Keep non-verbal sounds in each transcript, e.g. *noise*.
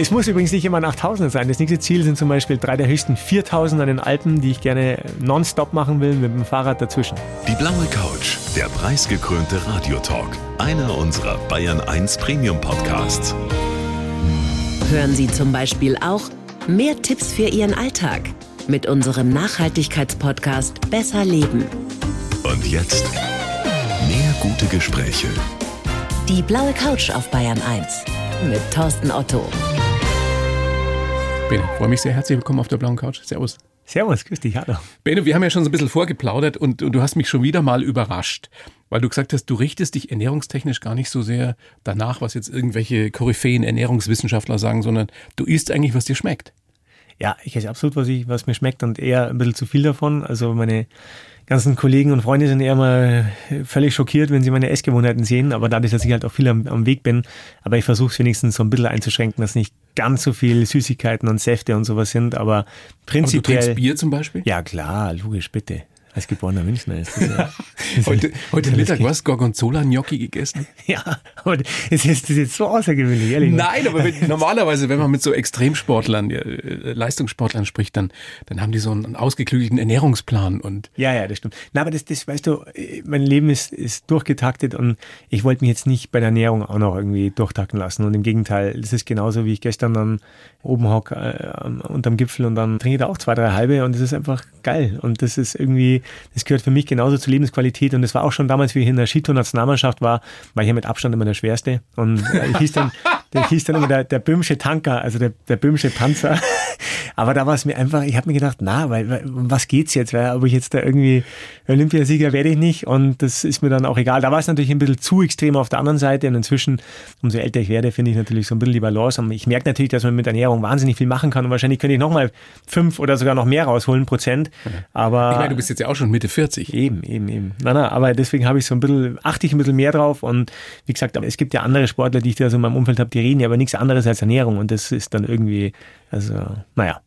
Es muss übrigens nicht immer ein 8000er sein. Das nächste Ziel sind zum Beispiel drei der höchsten 4000 an den Alpen, die ich gerne nonstop machen will mit dem Fahrrad dazwischen. Die blaue Couch, der preisgekrönte Radiotalk. Einer unserer Bayern 1 Premium Podcasts. Hören Sie zum Beispiel auch mehr Tipps für Ihren Alltag mit unserem Nachhaltigkeitspodcast Besser Leben. Und jetzt mehr gute Gespräche. Die blaue Couch auf Bayern 1 mit Thorsten Otto. Bene, freue mich sehr. Herzlich willkommen auf der blauen Couch. Servus. Servus, grüß dich, hallo. Bene, wir haben ja schon so ein bisschen vorgeplaudert und, und, du hast mich schon wieder mal überrascht, weil du gesagt hast, du richtest dich ernährungstechnisch gar nicht so sehr danach, was jetzt irgendwelche Koryphäen Ernährungswissenschaftler sagen, sondern du isst eigentlich, was dir schmeckt. Ja, ich esse absolut, was, ich, was mir schmeckt und eher ein bisschen zu viel davon. Also meine ganzen Kollegen und Freunde sind eher mal völlig schockiert, wenn sie meine Essgewohnheiten sehen. Aber dadurch, dass ich halt auch viel am, am Weg bin, aber ich versuche es wenigstens so ein bisschen einzuschränken, dass nicht ganz so viel Süßigkeiten und Säfte und sowas sind. Aber prinzipiell. Aber du trinkst Bier zum Beispiel? Ja, klar, logisch, bitte. Als geborener Münchner ist das ja. *laughs* heute heute Mittag was? Gorgonzola-Gnocchi gegessen? *laughs* Ja, aber es ist, das ist jetzt so außergewöhnlich, ehrlich. Nein, aber wenn, *laughs* normalerweise, wenn man mit so Extremsportlern, äh, Leistungssportlern spricht, dann, dann haben die so einen ausgeklügelten Ernährungsplan und. Ja, ja, das stimmt. Na, aber das, das, weißt du, mein Leben ist, ist durchgetaktet und ich wollte mich jetzt nicht bei der Ernährung auch noch irgendwie durchtakten lassen. Und im Gegenteil, das ist genauso, wie ich gestern dann oben hocke äh, unterm Gipfel und dann trinke ich da auch zwei, drei halbe und das ist einfach geil. Und das ist irgendwie, das gehört für mich genauso zur Lebensqualität. Und das war auch schon damals, wie ich in der Skitour-Nationalmannschaft war, war ich ja mit Abstand immer der Schwerste. Und äh, ich hieß dann, *laughs* der hieß dann immer der, der böhmische Tanker, also der, der böhmische Panzer. *laughs* Aber da war es mir einfach, ich habe mir gedacht, na, weil, weil um was geht's jetzt? Weil, ob ich jetzt da irgendwie Olympiasieger werde ich nicht und das ist mir dann auch egal. Da war es natürlich ein bisschen zu extrem auf der anderen Seite und inzwischen, umso älter ich werde, finde ich natürlich so ein bisschen die Balance. Und ich merke natürlich, dass man mit Ernährung wahnsinnig viel machen kann und wahrscheinlich könnte ich nochmal fünf oder sogar noch mehr rausholen, Prozent. Aber. Ich meine, du bist jetzt ja auch schon Mitte 40. Eben, eben, eben. Na, na, aber deswegen habe ich so ein bisschen, achte ich ein bisschen mehr drauf und wie gesagt, es gibt ja andere Sportler, die ich da so in meinem Umfeld habe, die reden ja aber nichts anderes als Ernährung und das ist dann irgendwie, also, naja.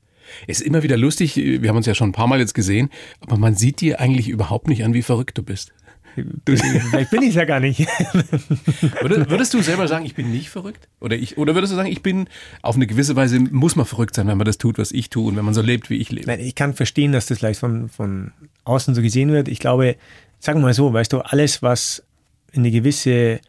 Es ist immer wieder lustig, wir haben uns ja schon ein paar Mal jetzt gesehen, aber man sieht dir eigentlich überhaupt nicht an, wie verrückt du bist. Du, Vielleicht bin ich es ja gar nicht. *laughs* würdest, würdest, du selber sagen, ich bin nicht verrückt? Oder, ich, oder würdest du sagen, ich bin auf eine gewisse Weise, muss man verrückt sein, wenn man das tut, was ich tue und wenn man so lebt, wie ich lebe? Nein, ich kann verstehen, dass das vielleicht von, von außen so gesehen wird. Ich glaube, sagen wir mal so, weißt du, alles, was in eine gewisse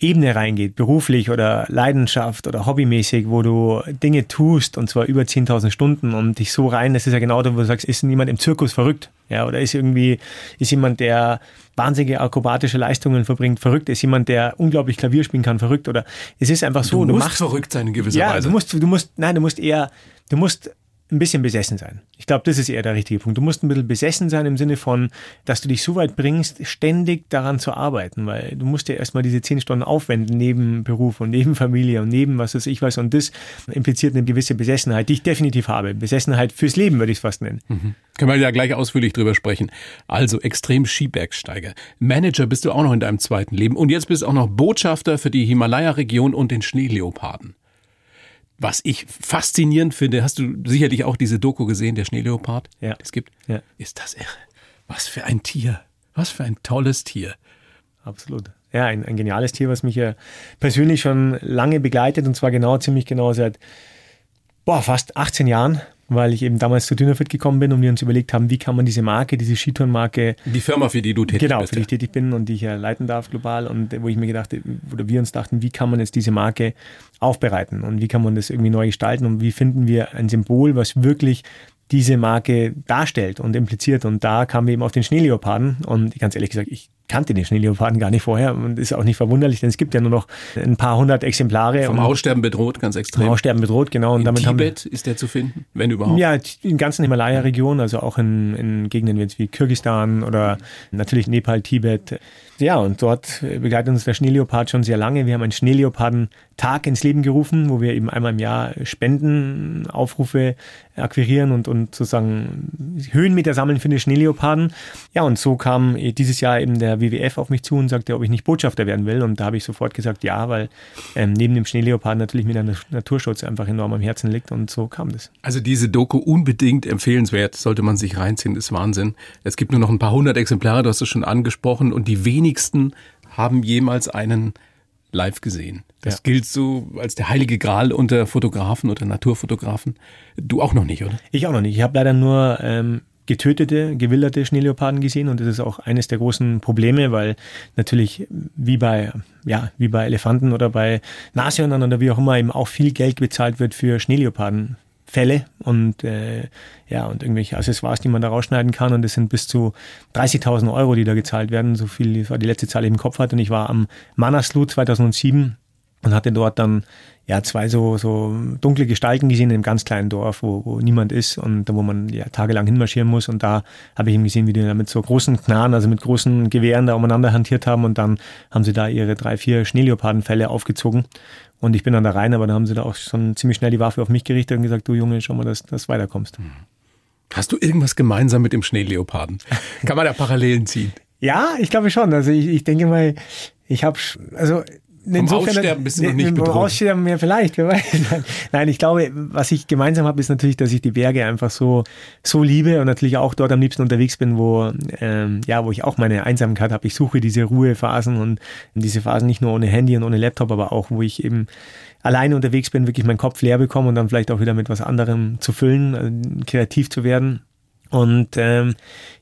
Ebene reingeht, beruflich oder Leidenschaft oder hobbymäßig, wo du Dinge tust und zwar über 10.000 Stunden und dich so rein, das ist ja genau da, wo du sagst, ist niemand im Zirkus verrückt? Ja, oder ist irgendwie, ist jemand, der wahnsinnige akrobatische Leistungen verbringt, verrückt? Ist jemand, der unglaublich Klavier spielen kann, verrückt? Oder es ist einfach so, du, musst du machst verrückt sein in gewisser ja, Weise. Du musst, du musst, nein, du musst eher, du musst ein bisschen besessen sein. Ich glaube, das ist eher der richtige Punkt. Du musst ein bisschen besessen sein im Sinne von, dass du dich so weit bringst, ständig daran zu arbeiten, weil du musst ja erstmal diese zehn Stunden aufwenden neben Beruf und neben Familie und neben was weiß ich was und das impliziert eine gewisse Besessenheit, die ich definitiv habe. Besessenheit fürs Leben würde ich es fast nennen. Mhm. Können wir ja gleich ausführlich drüber sprechen. Also extrem Skibergsteiger. Manager bist du auch noch in deinem zweiten Leben und jetzt bist du auch noch Botschafter für die Himalaya-Region und den Schneeleoparden. Was ich faszinierend finde, hast du sicherlich auch diese Doku gesehen, der Schneeleopard, ja. es gibt? Ja. Ist das irre? Was für ein Tier. Was für ein tolles Tier. Absolut. Ja, ein, ein geniales Tier, was mich ja persönlich schon lange begleitet und zwar genau, ziemlich genau seit boah, fast 18 Jahren weil ich eben damals zu Dynafit gekommen bin und wir uns überlegt haben, wie kann man diese Marke, diese Skitourenmarke. Die Firma, für die du tätig genau, bist. Genau, für die ich tätig bin und die ich ja leiten darf global und wo ich mir gedacht, oder wir uns dachten, wie kann man jetzt diese Marke aufbereiten und wie kann man das irgendwie neu gestalten und wie finden wir ein Symbol, was wirklich diese Marke darstellt und impliziert. Und da kamen wir eben auf den Schneeleoparden. Und ganz ehrlich gesagt, ich kannte den Schneeleoparden gar nicht vorher und ist auch nicht verwunderlich, denn es gibt ja nur noch ein paar hundert Exemplare. Vom Aussterben bedroht, ganz extrem. Vom Aussterben bedroht, genau. Und in damit Tibet haben, ist der zu finden, wenn überhaupt? Ja, in ganzen Himalaya-Regionen, also auch in, in Gegenden wie Kirgistan oder natürlich Nepal, Tibet. Ja, und dort begleitet uns der Schneeleopard schon sehr lange. Wir haben einen Schneeleoparden-Tag ins Leben gerufen, wo wir eben einmal im Jahr Spendenaufrufe akquirieren und, und sozusagen Höhenmeter sammeln für die Schneeleoparden. Ja, und so kam dieses Jahr eben der WWF auf mich zu und sagte, ob ich nicht Botschafter werden will. Und da habe ich sofort gesagt, ja, weil ähm, neben dem Schneeleoparden natürlich mir der Naturschutz einfach enorm am Herzen liegt. Und so kam das. Also diese Doku unbedingt empfehlenswert, sollte man sich reinziehen, ist Wahnsinn. Es gibt nur noch ein paar hundert Exemplare, du hast es schon angesprochen, und die wenigsten haben jemals einen live gesehen. Das ja. gilt so als der heilige Gral unter Fotografen oder Naturfotografen. Du auch noch nicht, oder? Ich auch noch nicht. Ich habe leider nur ähm, getötete, gewilderte Schneeleoparden gesehen und das ist auch eines der großen Probleme, weil natürlich wie bei ja, wie bei Elefanten oder bei Nashörnern oder wie auch immer eben auch viel Geld bezahlt wird für Schneeleoparden. Fälle und äh, ja und irgendwelche Accessoires, die man da rausschneiden kann und das sind bis zu 30.000 Euro, die da gezahlt werden. So viel war die letzte Zahl, die ich im Kopf hatte und ich war am Manaslu 2007 und hatte dort dann ja zwei so, so dunkle Gestalten gesehen in einem ganz kleinen Dorf, wo, wo niemand ist und wo man ja tagelang hinmarschieren muss. Und da habe ich eben gesehen, wie die da mit so großen Knarren, also mit großen Gewehren da umeinander hantiert haben und dann haben sie da ihre drei, vier Schneeleopardenfälle aufgezogen. Und ich bin dann da rein, aber da haben sie da auch schon ziemlich schnell die Waffe auf mich gerichtet und gesagt, du Junge, schau mal, dass du weiterkommst. Hast du irgendwas gemeinsam mit dem Schneeleoparden? Kann man da Parallelen ziehen? *laughs* Ja, ich glaube schon. Also ich, ich denke mal, ich habe, also Insofern, Aussterben bist du noch nicht bedroht. Aussterben mehr vielleicht, wer weiß. *laughs* Nein, ich glaube, was ich gemeinsam habe, ist natürlich, dass ich die Berge einfach so, so liebe und natürlich auch dort am liebsten unterwegs bin, wo, ähm, ja, wo ich auch meine Einsamkeit habe. Ich suche diese Ruhephasen und diese Phasen nicht nur ohne Handy und ohne Laptop, aber auch, wo ich eben alleine unterwegs bin, wirklich meinen Kopf leer bekomme und dann vielleicht auch wieder mit was anderem zu füllen, äh, kreativ zu werden. Und ähm,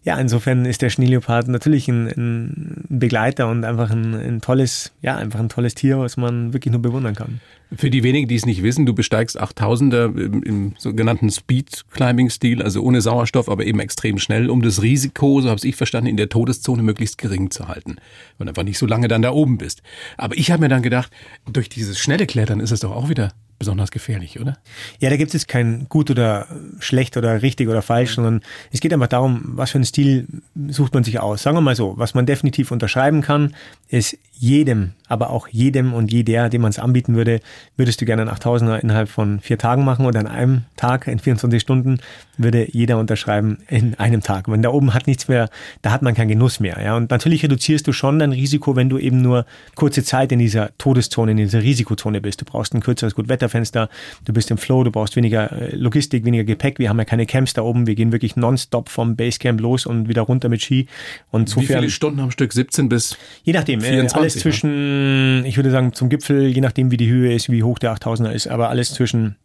ja, insofern ist der Schneeleopard natürlich ein, ein Begleiter und einfach ein, ein, tolles, ja, einfach ein tolles Tier, was man wirklich nur bewundern kann. Für die wenigen, die es nicht wissen, du besteigst 8000er im, im sogenannten Speed-Climbing-Stil, also ohne Sauerstoff, aber eben extrem schnell, um das Risiko, so habe ich verstanden, in der Todeszone möglichst gering zu halten. Und einfach nicht so lange dann da oben bist. Aber ich habe mir dann gedacht, durch dieses schnelle Klettern ist es doch auch wieder besonders gefährlich, oder? Ja, da gibt es kein gut oder schlecht oder richtig oder falsch, sondern es geht einfach darum, was für einen Stil sucht man sich aus. Sagen wir mal so, was man definitiv unterschreiben kann, ist jedem, aber auch jedem und jeder, dem man es anbieten würde, würdest du gerne einen 8000er innerhalb von vier Tagen machen oder an einem Tag in 24 Stunden, würde jeder unterschreiben in einem Tag. Wenn da oben hat nichts mehr, da hat man keinen Genuss mehr. Ja? Und natürlich reduzierst du schon dein Risiko, wenn du eben nur kurze Zeit in dieser Todeszone, in dieser Risikozone bist. Du brauchst ein kürzeres Gutwetterfenster, du bist im Flow, du brauchst weniger äh, Logistik, weniger Gepäck. Wir haben ja keine Camps da oben, wir gehen wirklich nonstop vom Basecamp los und wieder runter mit Ski. Und Wie viele Stunden am Stück? 17 bis Je nachdem, 24, äh, alles ne? zwischen, ich würde sagen zum Gipfel, je nachdem wie die Höhe ist, wie hoch der 8000er ist, aber alles zwischen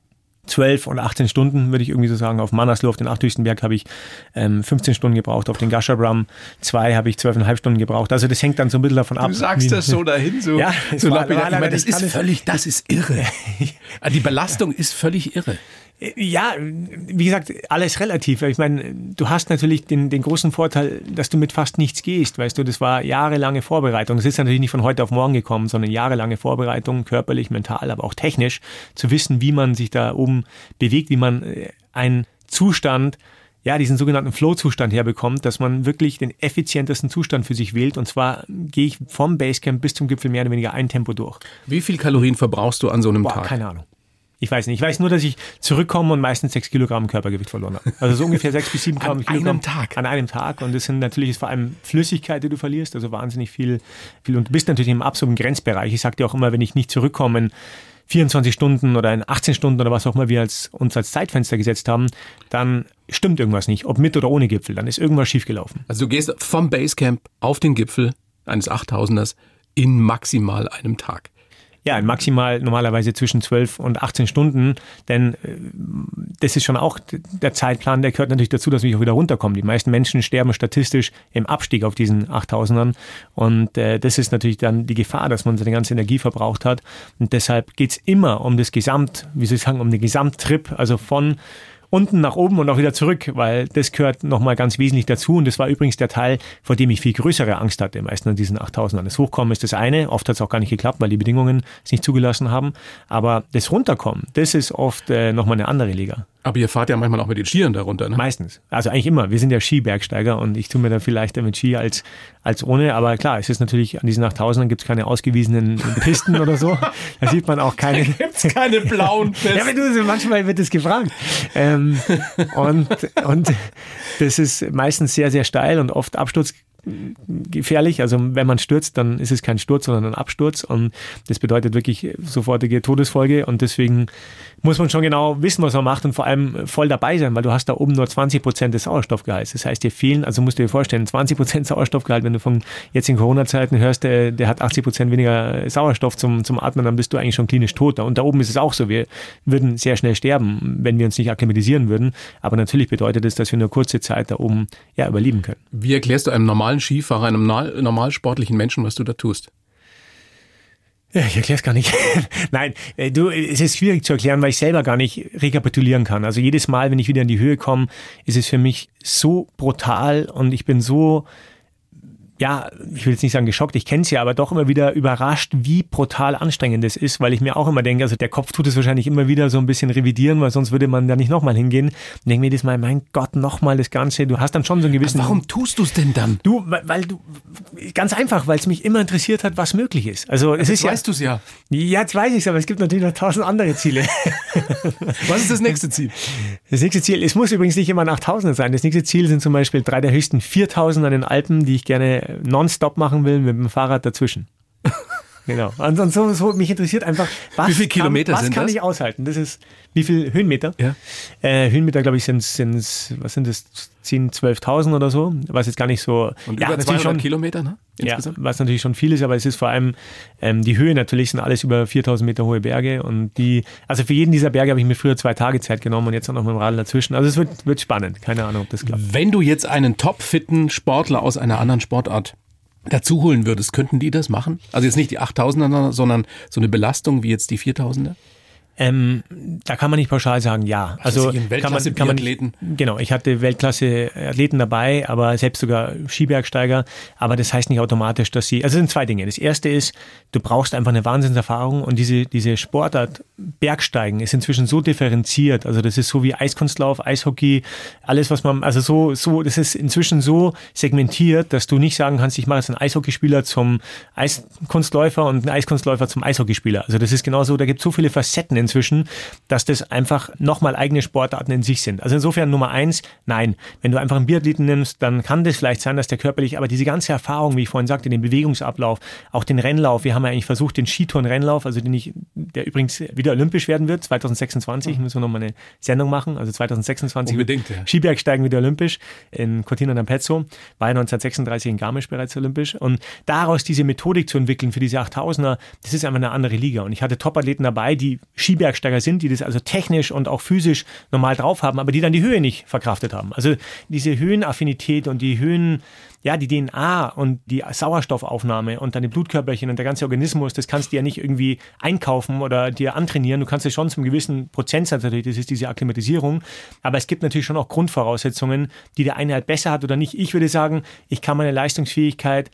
12 und 18 Stunden, würde ich irgendwie so sagen. Auf Manaslu, auf den achthöchsten Berg, habe ich ähm, 15 Stunden gebraucht. Auf den Gashabram 2 habe ich 12,5 Stunden gebraucht. Also das hängt dann so ein bisschen davon ab. Du sagst das so dahin, so. Ja, so war, war, war, das ist völlig, das ist irre. *laughs* Die Belastung ist völlig irre. Ja, wie gesagt, alles relativ. Ich meine, du hast natürlich den, den großen Vorteil, dass du mit fast nichts gehst. Weißt du, das war jahrelange Vorbereitung. Es ist natürlich nicht von heute auf morgen gekommen, sondern jahrelange Vorbereitung, körperlich, mental, aber auch technisch, zu wissen, wie man sich da oben bewegt, wie man äh, einen Zustand ja, diesen sogenannten Flow-Zustand herbekommt, dass man wirklich den effizientesten Zustand für sich wählt. Und zwar gehe ich vom Basecamp bis zum Gipfel mehr oder weniger ein Tempo durch. Wie viel Kalorien verbrauchst du an so einem Boah, Tag? Keine Ahnung. Ich weiß nicht. Ich weiß nur, dass ich zurückkomme und meistens sechs Kilogramm Körpergewicht verloren habe. Also so ungefähr sechs bis sieben *laughs* Gramm an Kilogramm. einem Tag. An einem Tag. Und das sind natürlich vor allem Flüssigkeit, die du verlierst. Also wahnsinnig viel, viel. Und du bist natürlich im absoluten Grenzbereich. Ich sag dir auch immer, wenn ich nicht zurückkomme in 24 Stunden oder in 18 Stunden oder was auch immer wir als, uns als Zeitfenster gesetzt haben, dann stimmt irgendwas nicht. Ob mit oder ohne Gipfel. Dann ist irgendwas schiefgelaufen. Also du gehst vom Basecamp auf den Gipfel eines 8000ers in maximal einem Tag. Ja, maximal normalerweise zwischen 12 und 18 Stunden, denn äh, das ist schon auch der Zeitplan, der gehört natürlich dazu, dass wir auch wieder runterkommen. Die meisten Menschen sterben statistisch im Abstieg auf diesen 8000ern und äh, das ist natürlich dann die Gefahr, dass man seine ganze Energie verbraucht hat und deshalb geht's immer um das Gesamt, wie soll ich sagen, um den Gesamttrip, also von unten nach oben und auch wieder zurück, weil das gehört nochmal ganz wesentlich dazu. Und das war übrigens der Teil, vor dem ich viel größere Angst hatte, meistens an diesen 8000ern. Das Hochkommen ist das eine, oft hat es auch gar nicht geklappt, weil die Bedingungen es nicht zugelassen haben. Aber das Runterkommen, das ist oft äh, nochmal eine andere Liga. Aber ihr fahrt ja manchmal auch mit den Skiern darunter, ne? Meistens. Also eigentlich immer. Wir sind ja Skibergsteiger und ich tue mir da viel leichter mit Ski als, als ohne. Aber klar, es ist natürlich an diesen 8000ern gibt es keine ausgewiesenen *laughs* Pisten oder so. Da sieht man auch keine. Da gibt es keine blauen *laughs* Pisten. ja, wenn du, manchmal wird das gefragt. Ähm, und, und das ist meistens sehr, sehr steil und oft Absturz gefährlich. Also wenn man stürzt, dann ist es kein Sturz, sondern ein Absturz und das bedeutet wirklich sofortige Todesfolge und deswegen muss man schon genau wissen, was man macht und vor allem voll dabei sein, weil du hast da oben nur 20 Prozent des Sauerstoffgehalts. Das heißt, dir fehlen, also musst du dir vorstellen, 20 Prozent Sauerstoffgehalt, wenn du von jetzt in Corona-Zeiten hörst, der, der hat 80 Prozent weniger Sauerstoff zum, zum Atmen, dann bist du eigentlich schon klinisch tot. Und da oben ist es auch so. Wir würden sehr schnell sterben, wenn wir uns nicht akklimatisieren würden. Aber natürlich bedeutet es, dass wir nur kurze Zeit da oben ja, überleben können. Wie erklärst du einem normalen Skifahrer, einem normal sportlichen Menschen, was du da tust? Ich erkläre es gar nicht. *laughs* Nein, äh, du, es ist schwierig zu erklären, weil ich selber gar nicht rekapitulieren kann. Also jedes Mal, wenn ich wieder in die Höhe komme, ist es für mich so brutal und ich bin so ja, ich will jetzt nicht sagen geschockt, ich kenne es ja, aber doch immer wieder überrascht, wie brutal anstrengend es ist, weil ich mir auch immer denke, also der Kopf tut es wahrscheinlich immer wieder so ein bisschen revidieren, weil sonst würde man da nicht nochmal hingehen. Und denke mir jedes Mal, mein Gott, nochmal das Ganze. Du hast dann schon so einen gewissen. Aber warum tust du es denn dann? Du, weil, weil du, ganz einfach, weil es mich immer interessiert hat, was möglich ist. Also es ist ja, weißt du es ja. Ja, jetzt weiß ich es, aber es gibt natürlich noch tausend andere Ziele. *laughs* was ist das nächste Ziel? Das nächste Ziel, es muss übrigens nicht immer nach Tausenden sein. Das nächste Ziel sind zum Beispiel drei der höchsten 4000 an den Alpen, die ich gerne nonstop machen will mit dem Fahrrad dazwischen. Genau. Ansonsten so, mich interessiert einfach, was wie viele Kilometer kann, was kann das? ich aushalten? Das ist, wie viel Höhenmeter? Ja. Äh, Höhenmeter, glaube ich, sind, sind, was sind das, 10, 12.000 oder so, was jetzt gar nicht so. Und ja, über natürlich 200 schon, Kilometer, ne? ja, Insgesamt? was natürlich schon viel ist, aber es ist vor allem ähm, die Höhe natürlich sind alles über 4000 Meter hohe Berge und die, also für jeden dieser Berge habe ich mir früher zwei Tage Zeit genommen und jetzt auch noch mit dem Radl dazwischen. Also es wird, wird spannend. Keine Ahnung, ob das klappt. Wenn du jetzt einen topfitten Sportler aus einer anderen Sportart dazu holen würdest, könnten die das machen? Also jetzt nicht die 8000er, sondern so eine Belastung wie jetzt die 4000er? Ähm, da kann man nicht pauschal sagen, ja. Also kann man, kann man Weltklasse-Biathleten? genau. Ich hatte Weltklasse-Athleten dabei, aber selbst sogar Skibergsteiger. Aber das heißt nicht automatisch, dass sie. Also es sind zwei Dinge. Das erste ist, du brauchst einfach eine Wahnsinnserfahrung und diese diese Sportart Bergsteigen ist inzwischen so differenziert. Also das ist so wie Eiskunstlauf, Eishockey, alles was man. Also so so. Das ist inzwischen so segmentiert, dass du nicht sagen kannst, ich mache jetzt einen Eishockeyspieler zum Eiskunstläufer und einen Eiskunstläufer zum Eishockeyspieler. Also das ist genauso. Da gibt es so viele Facetten inzwischen, dass das einfach nochmal eigene Sportarten in sich sind. Also insofern Nummer eins, nein. Wenn du einfach einen Biathleten nimmst, dann kann das vielleicht sein, dass der körperlich, aber diese ganze Erfahrung, wie ich vorhin sagte, den Bewegungsablauf, auch den Rennlauf, wir haben ja eigentlich versucht, den Skitouren-Rennlauf, also den ich, der übrigens wieder olympisch werden wird, 2026, müssen wir nochmal eine Sendung machen, also 2026 Unbedingt, ja. Skibergsteigen wieder olympisch in Cortina d'Ampezzo, war ja 1936 in Garmisch bereits olympisch und daraus diese Methodik zu entwickeln für diese 8000er, das ist einfach eine andere Liga und ich hatte Topathleten dabei, die Skibergsteiger sind, die das also technisch und auch physisch normal drauf haben, aber die dann die Höhe nicht verkraftet haben. Also diese Höhenaffinität und die Höhen, ja, die DNA und die Sauerstoffaufnahme und deine Blutkörperchen und der ganze Organismus, das kannst du ja nicht irgendwie einkaufen oder dir antrainieren. Du kannst es schon zum gewissen Prozentsatz natürlich, das ist diese Akklimatisierung. Aber es gibt natürlich schon auch Grundvoraussetzungen, die der eine halt besser hat oder nicht. Ich würde sagen, ich kann meine Leistungsfähigkeit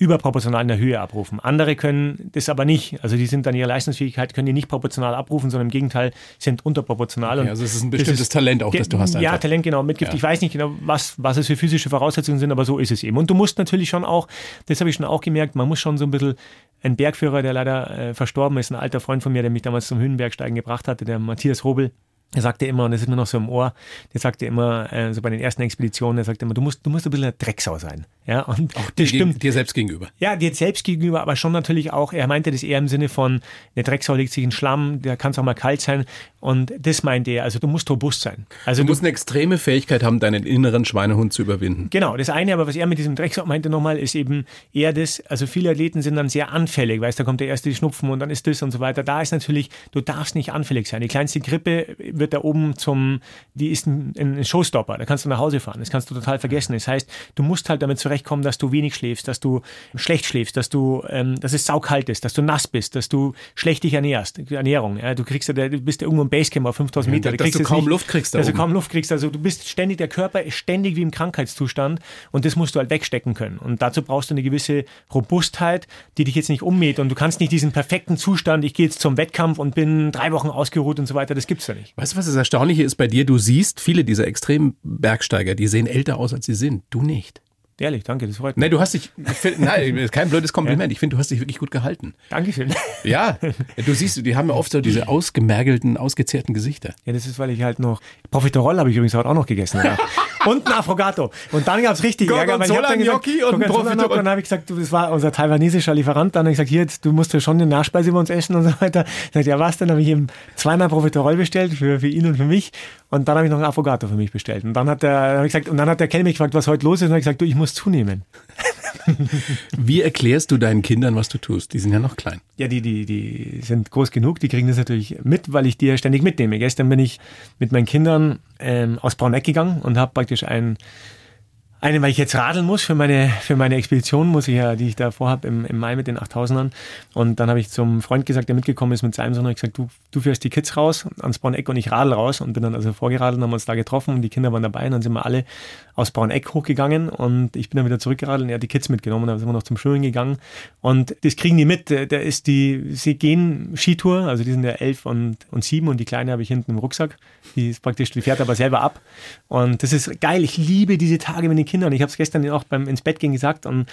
überproportional in der Höhe abrufen. Andere können das aber nicht. Also die sind dann ihre Leistungsfähigkeit, können die nicht proportional abrufen, sondern im Gegenteil sind unterproportional. Okay, also es ist ein bestimmtes Talent auch, das du hast. Ja, einfach. Talent, genau, Mitgift. Ja. Ich weiß nicht genau, was, was es für physische Voraussetzungen sind, aber so ist es eben. Und du musst natürlich schon auch, das habe ich schon auch gemerkt, man muss schon so ein bisschen ein Bergführer, der leider äh, verstorben ist, ein alter Freund von mir, der mich damals zum Höhenbergsteigen gebracht hatte, der Matthias Robel, er sagte immer, und das ist mir noch so im Ohr, der sagte immer, äh, so bei den ersten Expeditionen, er sagte immer, du musst, du musst ein bisschen ein Drecksau sein. Ja, und Auch dir, stimmt. dir selbst gegenüber. Ja, dir selbst gegenüber, aber schon natürlich auch, er meinte das eher im Sinne von, eine Drecksau legt sich in Schlamm, da kann es auch mal kalt sein. Und das meinte er, also du musst robust sein. Also Du musst eine extreme Fähigkeit haben, deinen inneren Schweinehund zu überwinden. Genau, das eine, aber was er mit diesem Drecksau meinte nochmal, ist eben eher das, also viele Athleten sind dann sehr anfällig, weißt, da kommt der erste Schnupfen und dann ist das und so weiter. Da ist natürlich, du darfst nicht anfällig sein. Die kleinste Grippe wird da oben zum, die ist ein, ein Showstopper, da kannst du nach Hause fahren, das kannst du total vergessen. Das heißt, du musst halt damit zurechtkommen, dass du wenig schläfst, dass du schlecht schläfst, dass du, ähm, dass es saukalt ist, dass du nass bist, dass du schlecht dich ernährst, Ernährung. Ja, du kriegst ja, du bist ja irgendwo im Basecamp auf 5000 Meter. dass kriegst du jetzt kaum Luft kriegst da Dass du oben. kaum Luft kriegst. Also du bist ständig, der Körper ist ständig wie im Krankheitszustand und das musst du halt wegstecken können. Und dazu brauchst du eine gewisse Robustheit, die dich jetzt nicht ummäht und du kannst nicht diesen perfekten Zustand, ich gehe jetzt zum Wettkampf und bin drei Wochen ausgeruht und so weiter, das gibt's ja nicht. Weißt du, was das Erstaunliche ist bei dir? Du siehst viele dieser extremen Bergsteiger, die sehen älter aus, als sie sind. Du nicht. Ehrlich, danke, das freut mich. Nee, du hast dich, ich find- nein, *laughs* kein blödes Kompliment. Ich finde, du hast dich wirklich gut gehalten. Dankeschön. Ja, *laughs* du siehst, die haben ja oft so diese ausgemergelten, ausgezehrten Gesichter. Ja, das ist, weil ich halt noch Profiterol habe ich übrigens heute auch noch gegessen. Ja. *laughs* und ein Affogato. Und dann gab's richtig Ärger. weil ich hab dann gesagt, und Profiterol. Dann habe ich gesagt, du, das war unser taiwanesischer Lieferant. Dann habe ich gesagt, hier, jetzt, du musst ja schon eine Nachspeise über uns essen und so weiter. Ich sagte, ja was, dann habe ich ihm zweimal Profiterol bestellt für, für ihn und für mich. Und dann habe ich noch ein Affogato für mich bestellt. Und dann hat der, hab ich gesagt, und dann hat der Kellner mich gefragt, was heute los ist. Und dann habe ich gesagt, du, ich muss zunehmen. *laughs* Wie erklärst du deinen Kindern, was du tust? Die sind ja noch klein. Ja, die, die, die sind groß genug, die kriegen das natürlich mit, weil ich die ja ständig mitnehme. Gestern bin ich mit meinen Kindern ähm, aus Brauneck gegangen und habe praktisch ein, eine, weil ich jetzt radeln muss für meine, für meine Expedition, muss ich ja, die ich da vorhabe im, im Mai mit den 8000ern. Und dann habe ich zum Freund gesagt, der mitgekommen ist mit seinem Sohn, habe ich gesagt, du, du fährst die Kids raus ans Brauneck und ich radel raus und bin dann also vorgeradelt und haben uns da getroffen und die Kinder waren dabei und dann sind wir alle aus Brauneck hochgegangen und ich bin dann wieder zurückgeradelt und er hat die Kids mitgenommen, dann sind wir noch zum Schwimmen gegangen und das kriegen die mit. Der ist die, sie gehen Skitour, also die sind ja elf und, und sieben und die Kleine habe ich hinten im Rucksack. Die ist praktisch, die fährt aber selber ab. Und das ist geil. Ich liebe diese Tage mit den Kindern. Ich habe es gestern auch beim ins Bett gehen gesagt und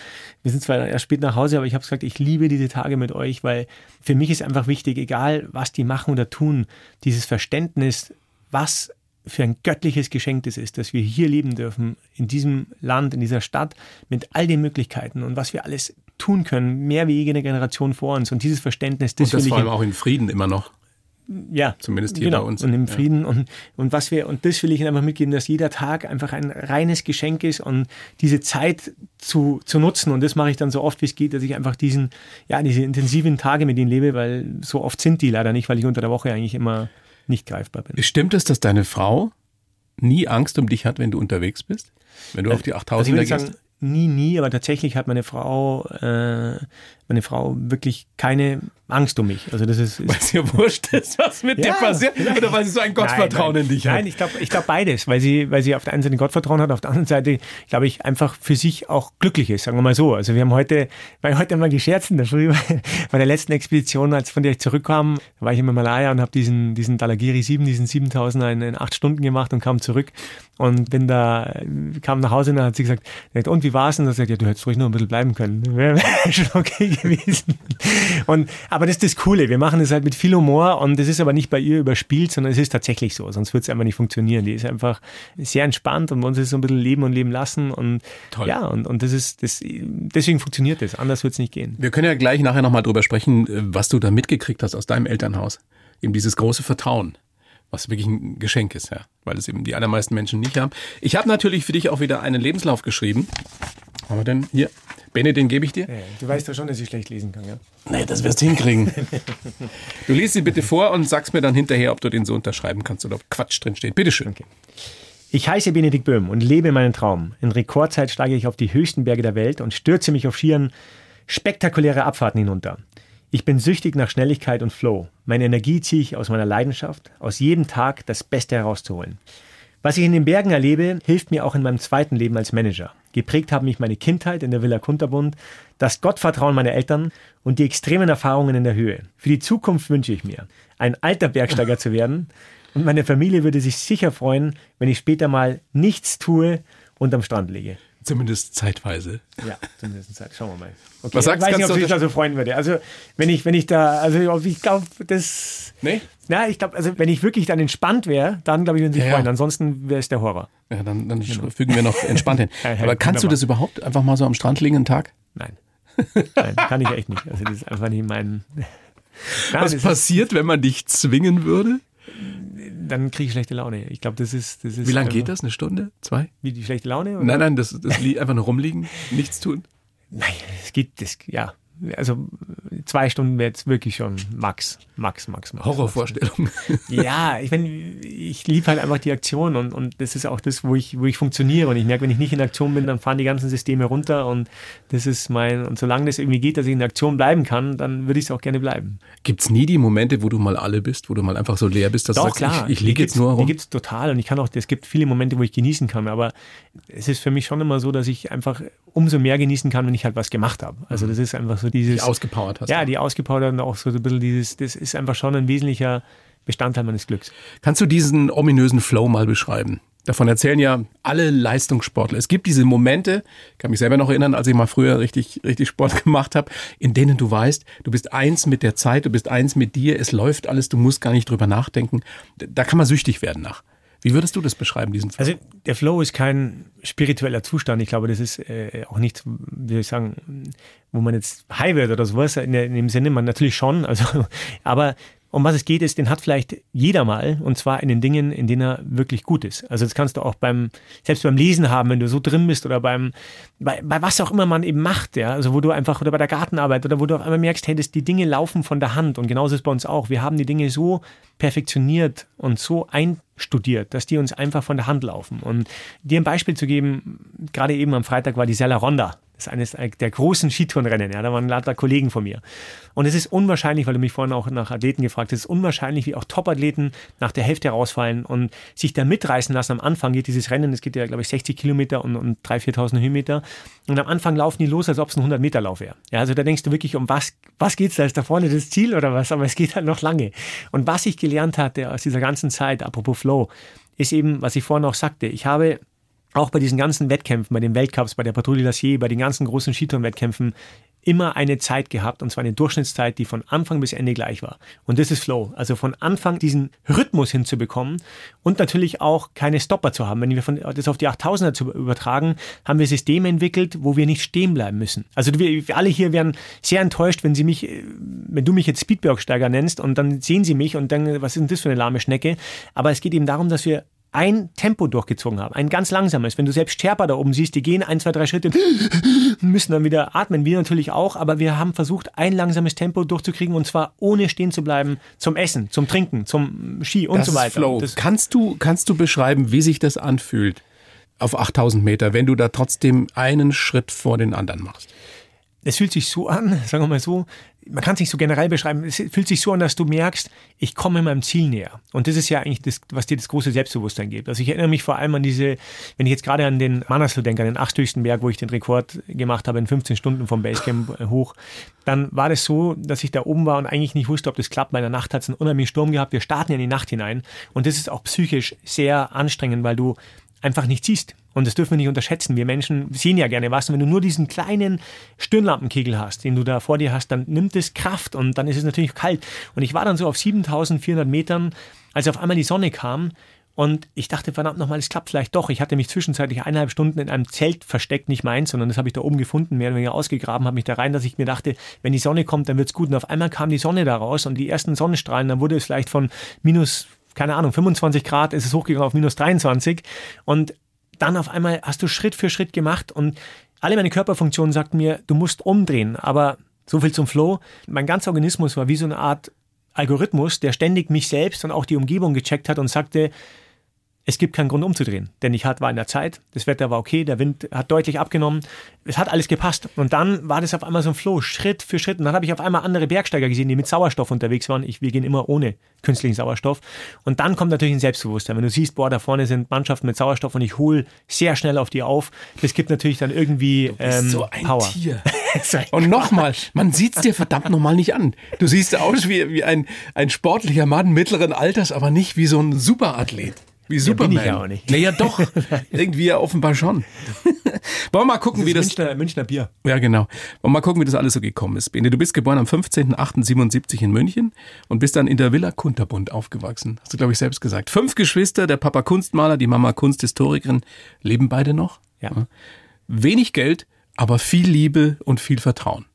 wir sind zwar erst spät nach Hause, aber ich habe gesagt, ich liebe diese Tage mit euch, weil für mich ist einfach wichtig, egal was die machen oder tun, dieses Verständnis, was für ein göttliches Geschenk das ist, dass wir hier leben dürfen, in diesem Land, in dieser Stadt, mit all den Möglichkeiten und was wir alles tun können, mehr wie jede Generation vor uns. Und dieses Verständnis, das, Und das vor ich allem auch in Frieden immer noch. Ja, Zumindest hier genau, bei uns. Und im Ja. Frieden und, und was wir, und das will ich Ihnen einfach mitgeben, dass jeder Tag einfach ein reines Geschenk ist und diese Zeit zu, zu nutzen. Und das mache ich dann so oft wie es geht, dass ich einfach diesen, ja, diese intensiven Tage mit ihnen lebe, weil so oft sind die leider nicht, weil ich unter der Woche eigentlich immer nicht greifbar bin. Stimmt es, dass deine Frau nie Angst um dich hat, wenn du unterwegs bist? Wenn du auf die Also ich 8000er würde gehst? nie, nie, aber tatsächlich hat meine Frau, äh, meine Frau wirklich keine Angst um mich. Also das ist, ist Weil es ihr wurscht ist, was mit dir Ja. passiert? Oder weil sie so ein Gottvertrauen nein, in dich Nein, hat? ich glaube ich glaub beides, weil sie, weil sie auf der einen Seite Gottvertrauen hat, auf der anderen Seite, glaube ich, einfach für sich auch glücklich ist, sagen wir mal so. Also wir haben heute, weil heute mal gescherzt in der Früh *laughs* bei der letzten Expedition, als von der ich zurückkam, da war ich im Himalaya und habe diesen, diesen Dalagiri 7, diesen 7000er in, in acht Stunden gemacht und kam zurück und bin da, kam nach Hause und dann hat sie gesagt, und wie war's? Und dann hat sie gesagt, ja, du hättest ruhig noch ein bisschen bleiben können. Wäre *laughs* wär schon okay gewesen. Und, aber das ist das Coole. Wir machen das halt mit viel Humor und das ist aber nicht bei ihr überspielt, sondern es ist tatsächlich so. Sonst wird es einfach nicht funktionieren. Die ist einfach sehr entspannt und bei uns ist es so ein bisschen Leben und Leben lassen und Toll. ja, und, und das ist, das, deswegen funktioniert das. Anders wird es nicht gehen. Wir können ja gleich nachher nochmal drüber sprechen, äh, was du da mitgekriegt hast aus deinem Elternhaus. Eben dieses große Vertrauen, was wirklich ein Geschenk ist, ja. Weil es eben die allermeisten Menschen nicht haben. Ich habe natürlich für dich auch wieder einen Lebenslauf geschrieben. Haben wir denn hier? Bene, den gebe ich dir? Du weißt ja schon, dass ich schlecht lesen kann, ja? Nee, das wirst du hinkriegen. *laughs* du liest sie bitte vor und sagst mir dann hinterher, ob du den so unterschreiben kannst oder ob Quatsch drin steht. Bitteschön. Ich heiße Benedikt Böhm und lebe meinen Traum. In Rekordzeit steige ich auf die höchsten Berge der Welt und stürze mich auf Skiern spektakuläre Abfahrten hinunter. Ich bin süchtig nach Schnelligkeit und Flow. Meine Energie ziehe ich aus meiner Leidenschaft, aus jedem Tag das Beste herauszuholen. Was ich in den Bergen erlebe, hilft mir auch in meinem zweiten Leben als Manager. Geprägt haben mich meine Kindheit in der Villa Kunterbund, das Gottvertrauen meiner Eltern und die extremen Erfahrungen in der Höhe. Für die Zukunft wünsche ich mir, ein alter Bergsteiger zu werden *laughs* und meine Familie würde sich sicher freuen, wenn ich später mal nichts tue und am Strand liege. Zumindest zeitweise. Ja, zumindest Zeit. Schauen wir mal. Okay, Was sagst ich weiß nicht, ob ich mich da so freuen würde. Also, wenn ich, wenn ich da, also, ich glaube, das. Nee? Na, ich glaube, also, wenn ich wirklich dann entspannt wäre, dann glaube ich, würden sie Ja, ja. freuen. Ansonsten wäre es der Horror. Ja, dann, dann fügen wir noch entspannt hin. *laughs* Ja, ja, Aber kannst du das überhaupt einfach mal so am Strand liegen einen Tag? Nein. Nein, kann ich echt nicht. Also, das ist einfach nicht mein. Na, Was passiert, wenn man dich zwingen würde? Dann kriege ich schlechte Laune. Ich glaube, das ist, das ist. Wie lange geht das? Eine Stunde? Zwei? Wie die schlechte Laune? Oder? Nein, nein, das, das einfach nur rumliegen, nichts tun. Nein, es geht, das, ja. Also zwei Stunden wäre jetzt wirklich schon Max, Max, Max, Max. Horrorvorstellung. *laughs* Ja, ich meine, ich liebe halt einfach die Aktion und, und das ist auch das, wo ich, wo ich funktioniere. Und ich merke, wenn ich nicht in Aktion bin, dann fahren die ganzen Systeme runter und das ist mein, und solange das irgendwie geht, dass ich in Aktion bleiben kann, dann würde ich es auch gerne bleiben. Gibt's nie die Momente, wo du mal alle bist, wo du mal einfach so leer bist, dass Doch, du sagst, klar. ich, ich liege jetzt nur Die rum? gibt es total und ich kann auch, es gibt viele Momente, wo ich genießen kann, aber es ist für mich schon immer so, dass ich einfach umso mehr genießen kann, wenn ich halt was gemacht habe. Also das ist einfach so dieses... Die ausgepowert hast. ja, die ausgepowert und auch so ein bisschen dieses, das ist einfach schon ein wesentlicher Bestandteil meines Glücks. Kannst du diesen ominösen Flow mal beschreiben? Davon erzählen ja alle Leistungssportler. Es gibt diese Momente, ich kann mich selber noch erinnern, als ich mal früher richtig, richtig Sport *laughs* gemacht habe, in denen du weißt, du bist eins mit der Zeit, du bist eins mit dir, es läuft alles, du musst gar nicht drüber nachdenken. Da kann man süchtig werden nach. Wie würdest du das beschreiben, diesen Flow? Also der Flow ist kein spiritueller Zustand. Ich glaube, das ist äh, auch nicht, wie soll ich sagen, wo man jetzt high wird oder sowas. In, in dem Sinne, man natürlich schon. Also, *laughs* aber um was es geht, ist, den hat vielleicht jeder mal und zwar in den Dingen, in denen er wirklich gut ist. Also das kannst du auch beim, selbst beim Lesen haben, wenn du so drin bist oder beim, bei, bei was auch immer man eben macht, ja, also wo du einfach, oder bei der Gartenarbeit oder wo du auf einmal merkst, hey, das, die Dinge laufen von der Hand und genauso ist es bei uns auch. Wir haben die Dinge so perfektioniert und so einstudiert, dass die uns einfach von der Hand laufen. Und dir ein Beispiel zu geben, gerade eben am Freitag war die Sella Ronda. Das ist eines der großen Skitourenrennen. Ja, da waren lauter Kollegen von mir. Und es ist unwahrscheinlich, weil du mich vorhin auch nach Athleten gefragt hast, es ist unwahrscheinlich, wie auch Top-Athleten nach der Hälfte rausfallen und sich da mitreißen lassen. Am Anfang geht dieses Rennen, es geht ja, glaube ich, 60 Kilometer und, und 3.000, 4.000 Höhenmeter. Und am Anfang laufen die los, als ob es ein 100-Meter-Lauf wäre. Ja, also da denkst du wirklich, um was, was geht's da? Ist da vorne das Ziel oder was? Aber es geht halt noch lange. Und was ich gelernt hatte aus dieser ganzen Zeit, apropos Flow, ist eben, was ich vorhin auch sagte. Ich habe auch bei diesen ganzen Wettkämpfen, bei den Weltcups, bei der Patrouille Lassier, bei den ganzen großen Skitourenwettkämpfen immer eine Zeit gehabt, und zwar eine Durchschnittszeit, die von Anfang bis Ende gleich war. Und das ist Flow. Also von Anfang diesen Rhythmus hinzubekommen und natürlich auch keine Stopper zu haben. Wenn wir von, das auf die 8000er zu übertragen, haben wir Systeme entwickelt, wo wir nicht stehen bleiben müssen. Also wir, wir alle hier wären sehr enttäuscht, wenn sie mich, wenn du mich jetzt Speedbergsteiger nennst und dann sehen sie mich und dann, was ist denn das für eine lahme Schnecke? Aber es geht eben darum, dass wir ein Tempo durchgezogen haben, ein ganz langsames. Wenn du selbst Sherpa da oben siehst, die gehen ein, zwei, drei Schritte und müssen dann wieder atmen. Wir natürlich auch, aber wir haben versucht, ein langsames Tempo durchzukriegen und zwar ohne stehen zu bleiben zum Essen, zum Trinken, zum Ski und das so weiter. Ist Flow. Das kannst du, kannst du beschreiben, wie sich das anfühlt auf 8000 Meter, wenn du da trotzdem einen Schritt vor den anderen machst? Es fühlt sich so an, *laughs* sagen wir mal so, man kann es nicht so generell beschreiben, es fühlt sich so an, dass du merkst, ich komme meinem Ziel näher. Und das ist ja eigentlich das, was dir das große Selbstbewusstsein gibt. Also ich erinnere mich vor allem an diese, wenn ich jetzt gerade an den Manaslu denke, an den achthöchsten Berg, wo ich den Rekord gemacht habe in 15 Stunden vom Basecamp äh, hoch, dann war das so, dass ich da oben war und eigentlich nicht wusste, ob das klappt. Bei der Nacht hat es einen unheimlichen Sturm gehabt. Wir starten ja in die Nacht hinein. Und das ist auch psychisch sehr anstrengend, weil du einfach nicht siehst. Und das dürfen wir nicht unterschätzen. Wir Menschen sehen ja gerne was. Und wenn du nur diesen kleinen Stirnlampenkegel hast, den du da vor dir hast, dann nimmt es Kraft und dann ist es natürlich kalt. Und ich war dann so auf 7400 Metern, als auf einmal die Sonne kam. Und ich dachte, verdammt nochmal, es klappt vielleicht doch. Ich hatte mich zwischenzeitlich eineinhalb Stunden in einem Zelt versteckt, nicht meins, sondern das habe ich da oben gefunden, mehr oder weniger ausgegraben, habe mich da rein, dass ich mir dachte, wenn die Sonne kommt, dann wird's gut. Und auf einmal kam die Sonne da raus und die ersten Sonnenstrahlen, dann wurde es vielleicht von minus keine Ahnung, 25 Grad ist es hochgegangen auf minus 23. Und dann auf einmal hast du Schritt für Schritt gemacht und alle meine Körperfunktionen sagten mir, du musst umdrehen. Aber so viel zum Flow. Mein ganzer Organismus war wie so eine Art Algorithmus, der ständig mich selbst und auch die Umgebung gecheckt hat und sagte, es gibt keinen Grund umzudrehen, denn ich war in der Zeit, das Wetter war okay, der Wind hat deutlich abgenommen, es hat alles gepasst. Und dann war das auf einmal so ein Flow, Schritt für Schritt. Und dann habe ich auf einmal andere Bergsteiger gesehen, die mit Sauerstoff unterwegs waren. Ich, wir gehen immer ohne künstlichen Sauerstoff. Und dann kommt natürlich ein Selbstbewusstsein. Wenn du siehst, boah, da vorne sind Mannschaften mit Sauerstoff und ich hole sehr schnell auf die auf, das gibt natürlich dann irgendwie ähm, so ein Power. Tier. *laughs* und nochmal, man sieht es dir verdammt nochmal nicht an. Du siehst aus wie, wie ein, ein sportlicher Mann mittleren Alters, aber nicht wie so ein Superathlet. Wie Superman. Ja, bin ich ja auch nicht. Naja, doch. *laughs* Irgendwie ja offenbar schon. *laughs* Wollen wir mal gucken, das wie das. Münchner, Münchner Bier. Ja, genau. Wollen wir mal gucken, wie das alles so gekommen ist. Bene, du bist geboren am 15.08.77 in München und bist dann in der Villa Kunterbund aufgewachsen. Hast du, glaube ich, selbst gesagt. Fünf Geschwister, der Papa Kunstmaler, die Mama Kunsthistorikerin. Leben beide noch? Ja. Wenig Geld, aber viel Liebe und viel Vertrauen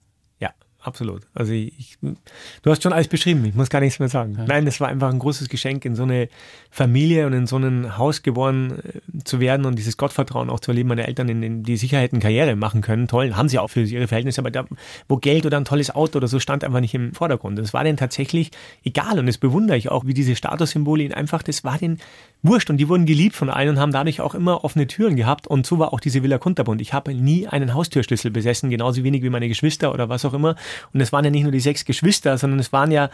absolut. Also ich, du hast schon alles beschrieben, ich muss gar nichts mehr sagen. Ja. Nein, das war einfach ein großes Geschenk, in so eine Familie und in so ein Haus geboren äh, zu werden und dieses Gottvertrauen auch zu erleben, meine Eltern in, in die Sicherheit eine Karriere machen können. Toll, haben sie auch für ihre Verhältnisse, aber da, wo Geld oder ein tolles Auto oder so stand einfach nicht im Vordergrund. Das war denen tatsächlich egal und das bewundere ich auch, wie diese Statussymbole ihnen einfach, das war denen wurscht und die wurden geliebt von allen und haben dadurch auch immer offene Türen gehabt und so war auch diese Villa Kunterbund. Ich habe nie einen Haustürschlüssel besessen, genauso wenig wie meine Geschwister oder was auch immer und es waren ja nicht nur die sechs Geschwister, sondern es waren ja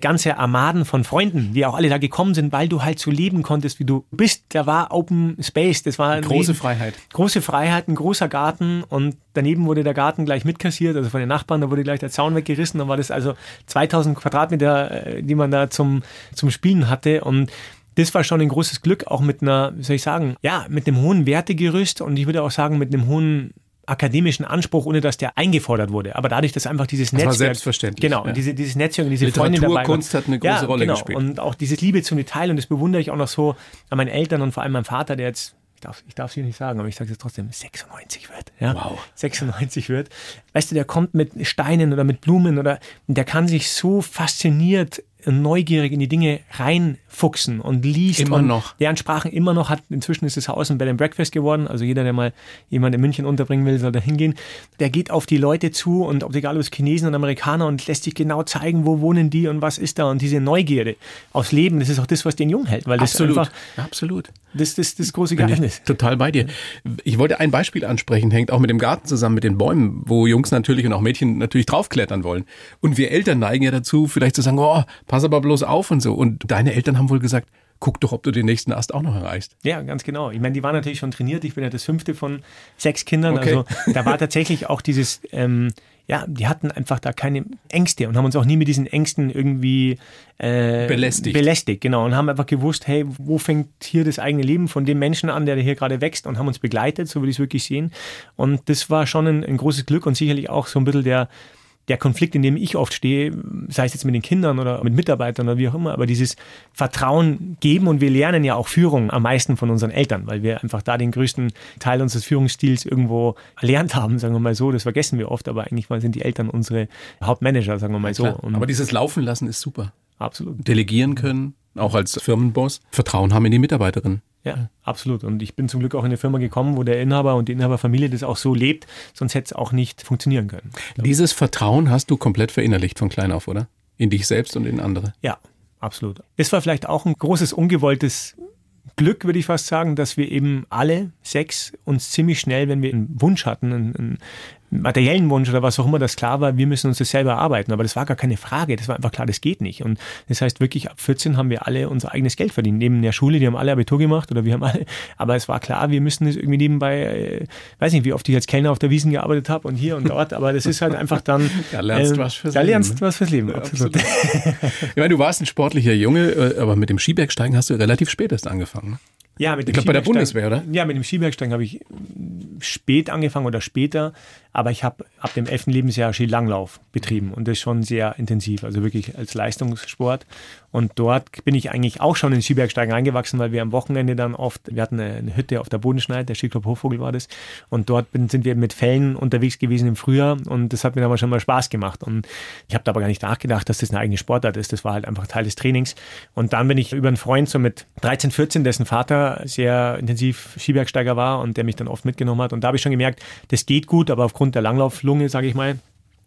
ganze Armaden von Freunden, die auch alle da gekommen sind, weil du halt so leben konntest, wie du bist. Da war Open Space, das war große Leben, Freiheit. Große Freiheit, ein großer Garten und daneben wurde der Garten gleich mitkassiert, also von den Nachbarn, da wurde gleich der Zaun weggerissen, dann war das also 2000 Quadratmeter, äh, die man da zum, zum Spielen hatte und das war schon ein großes Glück, auch mit einer, wie soll ich sagen, ja, mit einem hohen Wertegerüst und ich würde auch sagen, mit einem hohen akademischen Anspruch, ohne dass der eingefordert wurde. Aber dadurch, dass einfach dieses Das war Netzwerk. selbstverständlich, Genau, ja. diese, dieses Netzwerk und diese Freunde Literatur, dabei. waren. Kunst hat eine große ja, Rolle genau. gespielt. Und auch dieses Liebe zum Detail und das bewundere ich auch noch so an meinen Eltern und vor allem meinem Vater, der jetzt ich darf, ich darf es hier nicht sagen, aber ich sage es trotzdem, 96 wird. Ja? Wow. 96 wird. Weißt du, der kommt mit Steinen oder mit Blumen oder der kann sich so fasziniert neugierig in die Dinge reinfuchsen und liest. Immer und noch. Deren Sprachen immer noch hat, inzwischen ist das Haus ein Bed and Breakfast geworden. Also jeder, der mal jemand in München unterbringen will, soll da hingehen. Der geht auf die Leute zu und ob egal ob es Chinesen und Amerikaner und lässt sich genau zeigen, wo wohnen die und was ist da. Und diese Neugierde aufs Leben, das ist auch das, was den jung hält. Weil das Absolut. einfach, Absolut. Das, das, das große Bin Geheimnis. ich total bei dir. Ich wollte ein Beispiel ansprechen, hängt auch mit dem Garten zusammen, mit den Bäumen, wo Jungs natürlich und auch Mädchen natürlich draufklettern wollen. Und wir Eltern neigen ja dazu, vielleicht zu sagen, oh, pass aber bloß auf und so. Und deine Eltern haben wohl gesagt, guck doch, ob du den nächsten Ast auch noch erreichst. Ja, ganz genau. Ich meine, die waren natürlich schon trainiert. Ich bin ja das fünfte von sechs Kindern. Okay. Also da war tatsächlich auch dieses, ähm, ja, die hatten einfach da keine Ängste und haben uns auch nie mit diesen Ängsten irgendwie äh, Belästigt. Belästigt, genau. Und haben einfach gewusst, hey, wo fängt hier das eigene Leben von dem Menschen an, der hier gerade wächst und haben uns begleitet, so würde ich es wirklich sehen. Und das war schon ein, ein großes Glück und sicherlich auch so ein bisschen der, der Konflikt, in dem ich oft stehe, sei es jetzt mit den Kindern oder mit Mitarbeitern oder wie auch immer, aber dieses Vertrauen geben und wir lernen ja auch Führung am meisten von unseren Eltern, weil wir einfach da den größten Teil unseres Führungsstils irgendwo erlernt haben, sagen wir mal so. Das vergessen wir oft, aber eigentlich mal sind die Eltern unsere Hauptmanager, sagen wir mal so. Und Aber dieses Laufen lassen ist super. absolut. Delegieren können, auch als Firmenboss. Vertrauen haben in die Mitarbeiterin. Ja, absolut. Und ich bin zum Glück auch in eine Firma gekommen, wo der Inhaber und die Inhaberfamilie das auch so lebt, sonst hätte es auch nicht funktionieren können. Dieses Vertrauen hast du komplett verinnerlicht von klein auf, oder? In dich selbst und in andere. Ja, absolut. Es war vielleicht auch ein großes ungewolltes Glück, würde ich fast sagen, dass wir eben alle sechs uns ziemlich schnell, wenn wir einen Wunsch hatten, einen, materiellen Wunsch oder was auch immer, das klar war, wir müssen uns das selber erarbeiten. Aber das war gar keine Frage. Das war einfach klar, das geht nicht. Und das heißt wirklich, ab 14 haben wir alle unser eigenes Geld verdient. Neben der Schule, die haben alle Abitur gemacht oder wir haben alle. Aber es war klar, wir müssen das irgendwie nebenbei, äh, weiß nicht, wie oft ich als Kellner auf der Wiesen gearbeitet habe und hier und dort. Aber das ist halt einfach dann. *laughs* Da lernst du ähm, was fürs Da Leben, lernst ne? du was fürs Leben. Ja, absolut. Ich meine, du warst ein sportlicher Junge, äh, aber mit dem Skibergsteigen hast du relativ spät erst angefangen. Ja, mit dem Ich glaub, bei der Bundeswehr, oder? Ja, mit dem Skibergsteigen habe ich spät angefangen oder später, aber ich habe ab dem 11. Lebensjahr Skilanglauf betrieben und das schon sehr intensiv, also wirklich als Leistungssport. Und dort bin ich eigentlich auch schon in Skibergsteigen reingewachsen, weil wir am Wochenende dann oft, wir hatten eine, Hütte auf der Bodenschneid, der Skiclub Hochvogel war das, und dort bin, sind wir mit Fällen unterwegs gewesen im Frühjahr und das hat mir dann schon mal Spaß gemacht. Und ich habe da aber gar nicht nachgedacht, dass das eine eigene Sportart ist. Das war halt einfach Teil des Trainings. Und dann bin ich über einen Freund so mit 13, 14, dessen Vater sehr intensiv Skibergsteiger war und der mich dann oft mitgenommen hat. Und da habe ich schon gemerkt, das geht gut, aber aufgrund der Langlauflunge, sage ich mal,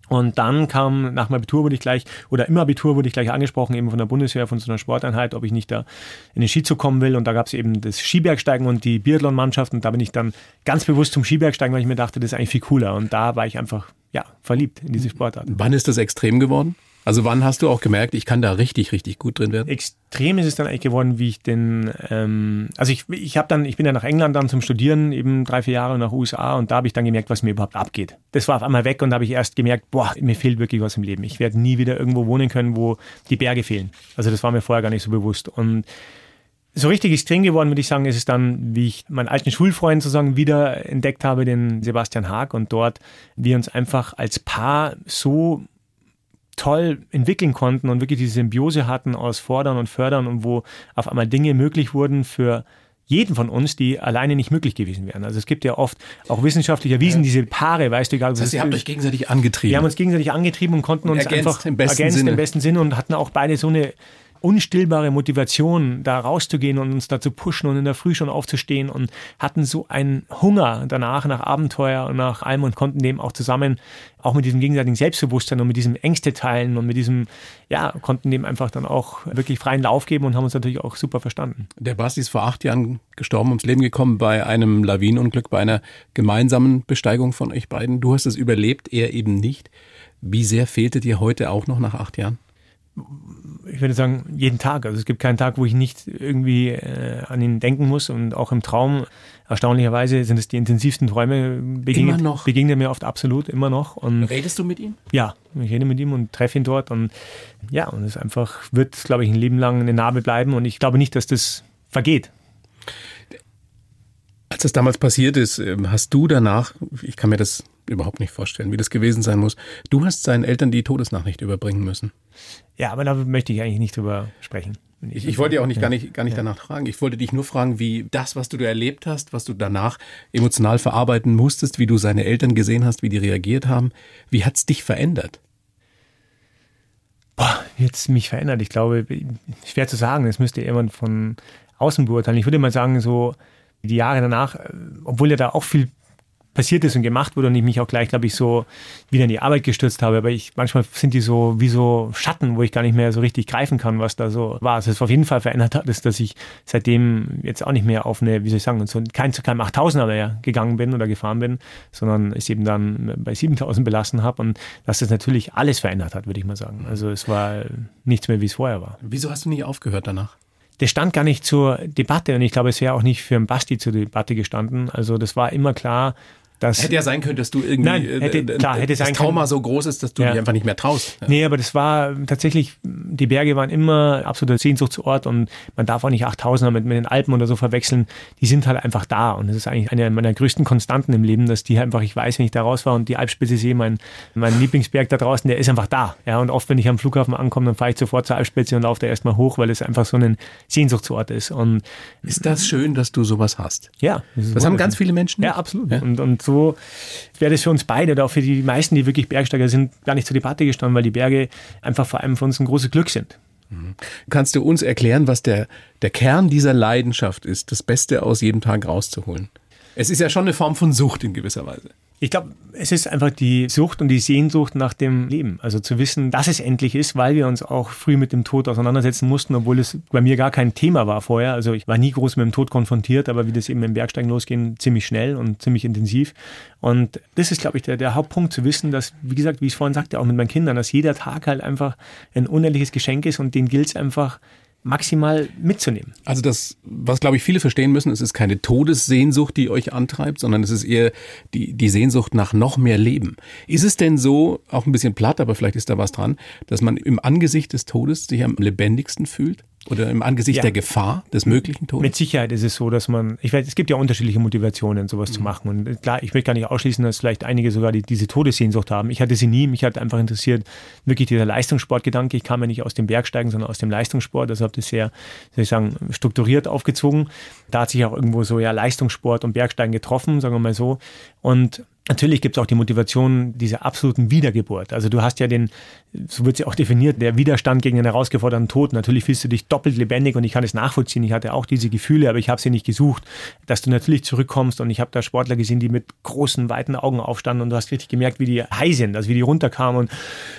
und dann kam nach dem Abitur wurde ich gleich, oder im Abitur wurde ich gleich angesprochen, eben von der Bundeswehr, von so einer Sporteinheit, ob ich nicht da in den Skizug kommen will. Und da gab es eben das Skibergsteigen und die Biathlon-Mannschaft. Und da bin ich dann ganz bewusst zum Skibergsteigen, weil ich mir dachte, das ist eigentlich viel cooler. Und da war ich einfach, ja, verliebt in diese Sportart. Wann ist das extrem geworden? Also wann hast du auch gemerkt, ich kann da richtig, richtig gut drin werden? Extrem ist es dann eigentlich geworden, wie ich den, ähm, also ich, ich habe dann, ich bin ja nach England dann zum Studieren, eben drei, vier Jahre nach USA und da habe ich dann gemerkt, was mir überhaupt abgeht. Das war auf einmal weg und da habe ich erst gemerkt, boah, mir fehlt wirklich was im Leben. Ich werde nie wieder irgendwo wohnen können, wo die Berge fehlen. Also das war mir vorher gar nicht so bewusst. Und so richtig extrem geworden, würde ich sagen, ist es dann, wie ich meinen alten Schulfreund sozusagen wieder entdeckt habe, den Sebastian Haag und dort wir uns einfach als Paar so toll entwickeln konnten und wirklich diese Symbiose hatten aus Fordern und Fördern und wo auf einmal Dinge möglich wurden für jeden von uns, die alleine nicht möglich gewesen wären. Also es gibt ja oft auch wissenschaftlich erwiesen, diese Paare, weißt du, egal, Das heißt, ihr habt euch gegenseitig angetrieben. wir haben uns gegenseitig angetrieben und konnten uns Ergänzt einfach im besten ergänzt Sinne. im besten Sinne und hatten auch beide so eine unstillbare Motivation, da rauszugehen und uns da zu pushen und in der Früh schon aufzustehen und hatten so einen Hunger danach, nach Abenteuer und nach allem und konnten dem auch zusammen, auch mit diesem gegenseitigen Selbstbewusstsein und mit diesem Ängste teilen und mit diesem, ja, konnten dem einfach dann auch wirklich freien Lauf geben und haben uns natürlich auch super verstanden. Der Basti ist vor acht Jahren gestorben, ums Leben gekommen bei einem Lawinenunglück, bei einer gemeinsamen Besteigung von euch beiden. Du hast es überlebt, er eben nicht. Wie sehr fehlte dir heute auch noch nach acht Jahren? Ich würde sagen, jeden Tag. Also es gibt keinen Tag, wo ich nicht irgendwie äh, an ihn denken muss und auch im Traum. Erstaunlicherweise sind es die intensivsten Träume. Begegnet, Immer noch? Begegnet mir oft absolut immer noch. Und Redest du mit ihm? ja, ich rede mit ihm und treffe ihn dort und ja, und es einfach wird, glaube ich, ein Leben lang eine Narbe bleiben und ich glaube nicht, dass das vergeht. Als das damals passiert ist, ähm, hast du danach, ich kann mir das überhaupt nicht vorstellen, wie das gewesen sein muss, du hast seinen Eltern die Todesnachricht überbringen müssen. Ja, aber da möchte ich eigentlich nicht drüber sprechen. Ich, ich wollte ja auch nicht, gar nicht, gar nicht ja. danach fragen. Ich wollte dich nur fragen, wie das, was du da erlebt hast, was du danach emotional verarbeiten musstest, wie du seine Eltern gesehen hast, wie die reagiert haben, wie hat es dich verändert? Boah, jetzt mich verändert. Ich glaube, schwer zu sagen. Das müsste jemand von außen beurteilen. Ich würde mal sagen, so die Jahre danach, obwohl ja da auch viel passiert ist und gemacht wurde und ich mich auch gleich, glaube ich, so wieder in die Arbeit gestürzt habe. Aber ich, manchmal sind die so wie so Schatten, wo ich gar nicht mehr so richtig greifen kann, was da so war. Also, was auf jeden Fall verändert hat, ist, dass ich seitdem jetzt auch nicht mehr auf eine, wie soll ich sagen, so kein zu keinem 8000er mehr gegangen bin oder gefahren bin, sondern es eben dann bei 7000 belassen habe und dass das natürlich alles verändert hat, würde ich mal sagen. Also es war nichts mehr, wie es vorher war. Wieso hast du nie aufgehört danach? das stand gar nicht zur Debatte und ich glaube, es wäre auch nicht für einen Basti zur Debatte gestanden. Also das war immer klar, das hätte ja sein können, dass du irgendwie Nein, äh, hätte, klar, hätte das Trauma können. so groß ist, dass du ja. dich einfach nicht mehr traust. Ja. Nee, aber das war tatsächlich, die Berge waren immer absoluter Sehnsuchtsort und man darf auch nicht 8000er mit, mit den Alpen oder so verwechseln. Die sind halt einfach da und das ist eigentlich eine meiner größten Konstanten im Leben, dass die halt einfach, ich weiß, wenn ich da raus war und die Alpspitze sehe, mein, mein Lieblingsberg da draußen, der ist einfach da. Ja, und oft, wenn ich am Flughafen ankomme, dann fahre ich sofort zur Alpspitze und laufe da erstmal hoch, weil es einfach so ein Sehnsuchtsort ist. Und ist das schön, dass du sowas hast? Ja. Das, das haben ganz viele Menschen. Ja, absolut. Ja. Und, und so wäre das für uns beide oder auch für die meisten, die wirklich Bergsteiger sind, gar nicht zur Debatte gestanden, weil die Berge einfach vor allem für uns ein großes Glück sind. Mhm. Kannst du uns erklären, was der, der Kern dieser Leidenschaft ist, das Beste aus jedem Tag rauszuholen? Es ist ja schon eine Form von Sucht in gewisser Weise. Ich glaube, es ist einfach die Sucht und die Sehnsucht nach dem Leben. Also zu wissen, dass es endlich ist, weil wir uns auch früh mit dem Tod auseinandersetzen mussten, obwohl es bei mir gar kein Thema war vorher. Also ich war nie groß mit dem Tod konfrontiert, aber wie das eben im Bergsteigen losgehen, ziemlich schnell und ziemlich intensiv. Und das ist, glaube ich, der, der Hauptpunkt zu wissen, dass, wie gesagt, wie ich es vorhin sagte, auch mit meinen Kindern, dass jeder Tag halt einfach ein unendliches Geschenk ist und den gilt es einfach maximal mitzunehmen. Also das, was glaube ich viele verstehen müssen, es ist keine Todessehnsucht, die euch antreibt, sondern es ist eher die, die Sehnsucht nach noch mehr Leben. Ist es denn so, auch ein bisschen platt, aber vielleicht ist da was dran, dass man im Angesicht des Todes sich am lebendigsten fühlt? Oder im Angesicht ja. der Gefahr des möglichen Todes? Mit Sicherheit ist es so, dass man, ich weiß, es gibt ja unterschiedliche Motivationen, sowas mhm. zu machen. Und klar, ich möchte gar nicht ausschließen, dass vielleicht einige sogar die, diese Todessehnsucht haben. Ich hatte sie nie. Mich hat einfach interessiert, wirklich dieser Leistungssportgedanke. Ich kam ja nicht aus dem Bergsteigen, sondern aus dem Leistungssport. Also habe das sehr, soll ich sagen, strukturiert aufgezogen. Da hat sich auch irgendwo so ja Leistungssport und Bergsteigen getroffen, sagen wir mal so. Und Natürlich gibt es auch die Motivation dieser absoluten Wiedergeburt. Also du hast ja den, so wird sie auch definiert, der Widerstand gegen den herausgeforderten Tod. Natürlich fühlst du dich doppelt lebendig und ich kann es nachvollziehen. Ich hatte auch diese Gefühle, aber ich habe sie nicht gesucht, dass du natürlich zurückkommst und ich habe da Sportler gesehen, die mit großen, weiten Augen aufstanden und du hast richtig gemerkt, wie die high sind, also wie die runterkamen und,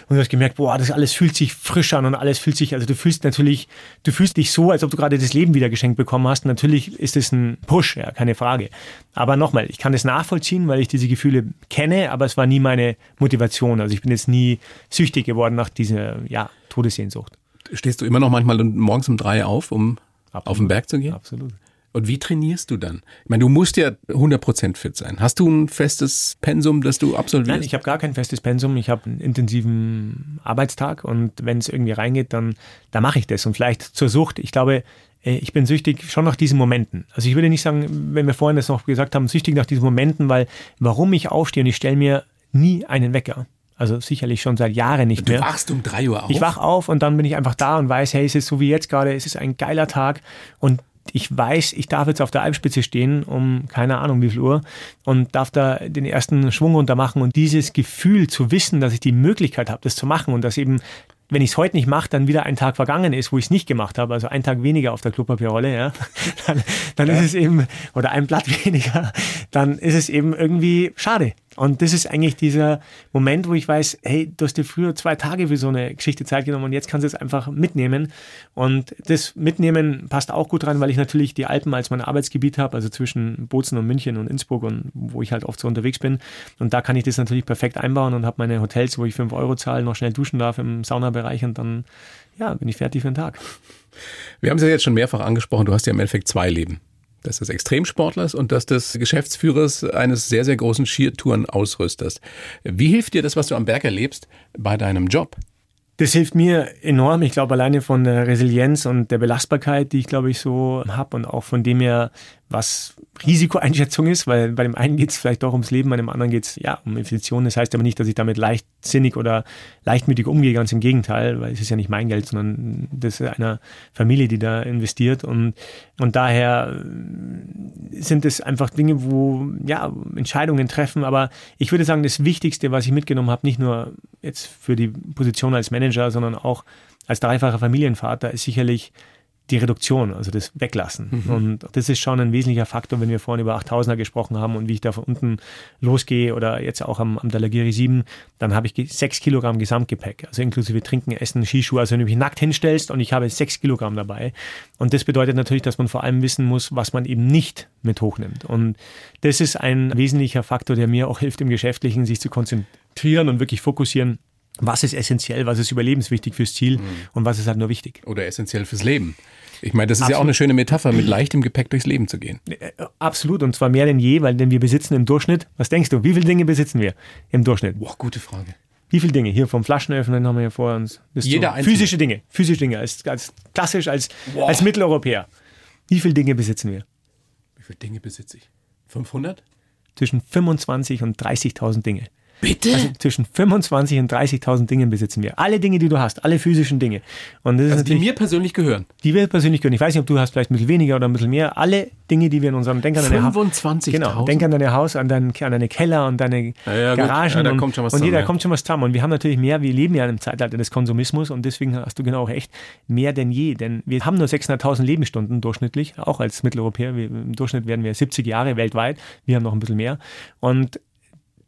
und du hast gemerkt, boah, das alles fühlt sich frisch an und alles fühlt sich, also du fühlst natürlich, du fühlst dich so, als ob du gerade das Leben wieder geschenkt bekommen hast. Natürlich ist es ein Push, ja, keine Frage. Aber nochmal, ich kann es nachvollziehen, weil ich diese Gefühle Gefühle kenne, aber es war nie meine Motivation. Also ich bin jetzt nie süchtig geworden nach dieser ja, Todessehnsucht. Stehst du immer noch manchmal morgens um drei auf, um Absolut. auf den Berg zu gehen? Absolut. Und wie trainierst du dann? Ich meine, du musst ja 100% fit sein. Hast du ein festes Pensum, das du absolvierst? Nein, ich habe gar kein festes Pensum. Ich habe einen intensiven Arbeitstag und wenn es irgendwie reingeht, dann, dann mache ich das. Und vielleicht zur Sucht. Ich glaube, äh, ich bin süchtig schon nach diesen Momenten. Also ich würde nicht sagen, wenn wir vorhin das noch gesagt haben, süchtig nach diesen Momenten, weil warum ich aufstehe und ich stelle mir nie einen Wecker. Also sicherlich schon seit Jahren nicht du mehr. Du wachst um drei Uhr auf? Ich wach auf und dann bin ich einfach da und weiß, hey, es ist so wie jetzt gerade, es ist ein geiler Tag und ich weiß, ich darf jetzt auf der Alpspitze stehen um keine Ahnung wie viel Uhr und darf da den ersten Schwung runter machen und dieses Gefühl zu wissen, dass ich die Möglichkeit habe, das zu machen und dass eben wenn ich es heute nicht mache, dann wieder ein Tag vergangen ist, wo ich es nicht gemacht habe, also ein Tag weniger auf der Klopapierrolle, ja, *laughs* dann, dann ja. ist es eben, oder ein Blatt *laughs* weniger, dann ist es eben irgendwie schade. Und das ist eigentlich dieser Moment, wo ich weiß, hey, du hast dir früher zwei Tage für so eine Geschichte Zeit genommen und jetzt kannst du es einfach mitnehmen. Und das Mitnehmen passt auch gut rein, weil ich natürlich die Alpen als mein Arbeitsgebiet habe, also zwischen Bozen und München und Innsbruck und wo ich halt oft so unterwegs bin. Und da kann ich das natürlich perfekt einbauen und habe meine Hotels, wo ich fünf Euro zahle, noch schnell duschen darf im Saunabereich und dann, ja, bin ich fertig für den Tag. Wir haben es ja jetzt schon mehrfach angesprochen, du hast ja im Endeffekt zwei Leben das des Extremsportlers und das des Geschäftsführers eines sehr, sehr großen Skitourenausrüsters. Wie hilft dir das, was du am Berg erlebst, bei deinem Job? Das hilft mir enorm. Ich glaube, alleine von der Resilienz und der Belastbarkeit, die ich, glaube ich, so habe und auch von dem her, was Risikoeinschätzung ist, weil bei dem einen geht es vielleicht doch ums Leben, bei dem anderen geht es ja um Investitionen. Das heißt aber nicht, dass ich damit leichtsinnig oder leichtmütig umgehe, ganz im Gegenteil, weil es ist ja nicht mein Geld, sondern das ist einer Familie, die da investiert und, und daher sind es einfach Dinge, wo ja Entscheidungen treffen. Aber ich würde sagen, das Wichtigste, was ich mitgenommen habe, nicht nur jetzt für die Position als Manager, sondern auch als dreifacher Familienvater, ist sicherlich die Reduktion, also das Weglassen. Mhm. Und das ist schon ein wesentlicher Faktor, wenn wir vorhin über 8000er gesprochen haben und wie ich da von unten losgehe oder jetzt auch am, am Dalagiri 7, dann habe ich sechs Kilogramm Gesamtgepäck, also inklusive Trinken, Essen, Skischuhe. Also wenn du mich nackt hinstellst und ich habe sechs Kilogramm dabei. Und das bedeutet natürlich, dass man vor allem wissen muss, was man eben nicht mit hochnimmt. Und das ist ein wesentlicher Faktor, der mir auch hilft im Geschäftlichen, sich zu konzentrieren und wirklich fokussieren was ist essentiell, was ist überlebenswichtig fürs Ziel mhm. und was ist halt nur wichtig. Oder essentiell fürs Leben. Ich meine, das ist Absolut. ja auch eine schöne Metapher, mit leichtem Gepäck durchs Leben zu gehen. Äh, absolut, und zwar mehr denn je, weil denn wir besitzen im Durchschnitt, was denkst du, wie viele Dinge besitzen wir im Durchschnitt? Boah, gute Frage. Wie viele Dinge? Hier vom Flaschenöffnen haben wir hier vor uns. Jeder einzelne. Physische Dinge, physische Dinge, als, als klassisch, als, als Mitteleuropäer. Wie viele Dinge besitzen wir? Wie viele Dinge besitze ich? 500? Zwischen 25 und 30.000 Dinge. Bitte? Also zwischen 25 und 30.000 Dingen besitzen wir. Alle Dinge, die du hast, alle physischen Dinge. Und das also ist die mir persönlich gehören? Die wir persönlich gehören. Ich weiß nicht, ob du hast vielleicht ein bisschen weniger oder ein bisschen mehr. Alle Dinge, die wir in unserem Denk an deine 25.000? Genau, denk an deine Haus, an, dein, an deine Keller und deine ja, ja, Garagen. Ja, da und, kommt schon was und zusammen, jeder kommt schon was zusammen. Und wir haben natürlich mehr, wir leben ja in einem Zeitalter des Konsumismus und deswegen hast du genau auch recht, mehr denn je. Denn wir haben nur 600.000 Lebensstunden durchschnittlich, auch als Mitteleuropäer. Wir, Im Durchschnitt werden wir 70 Jahre weltweit. Wir haben noch ein bisschen mehr. Und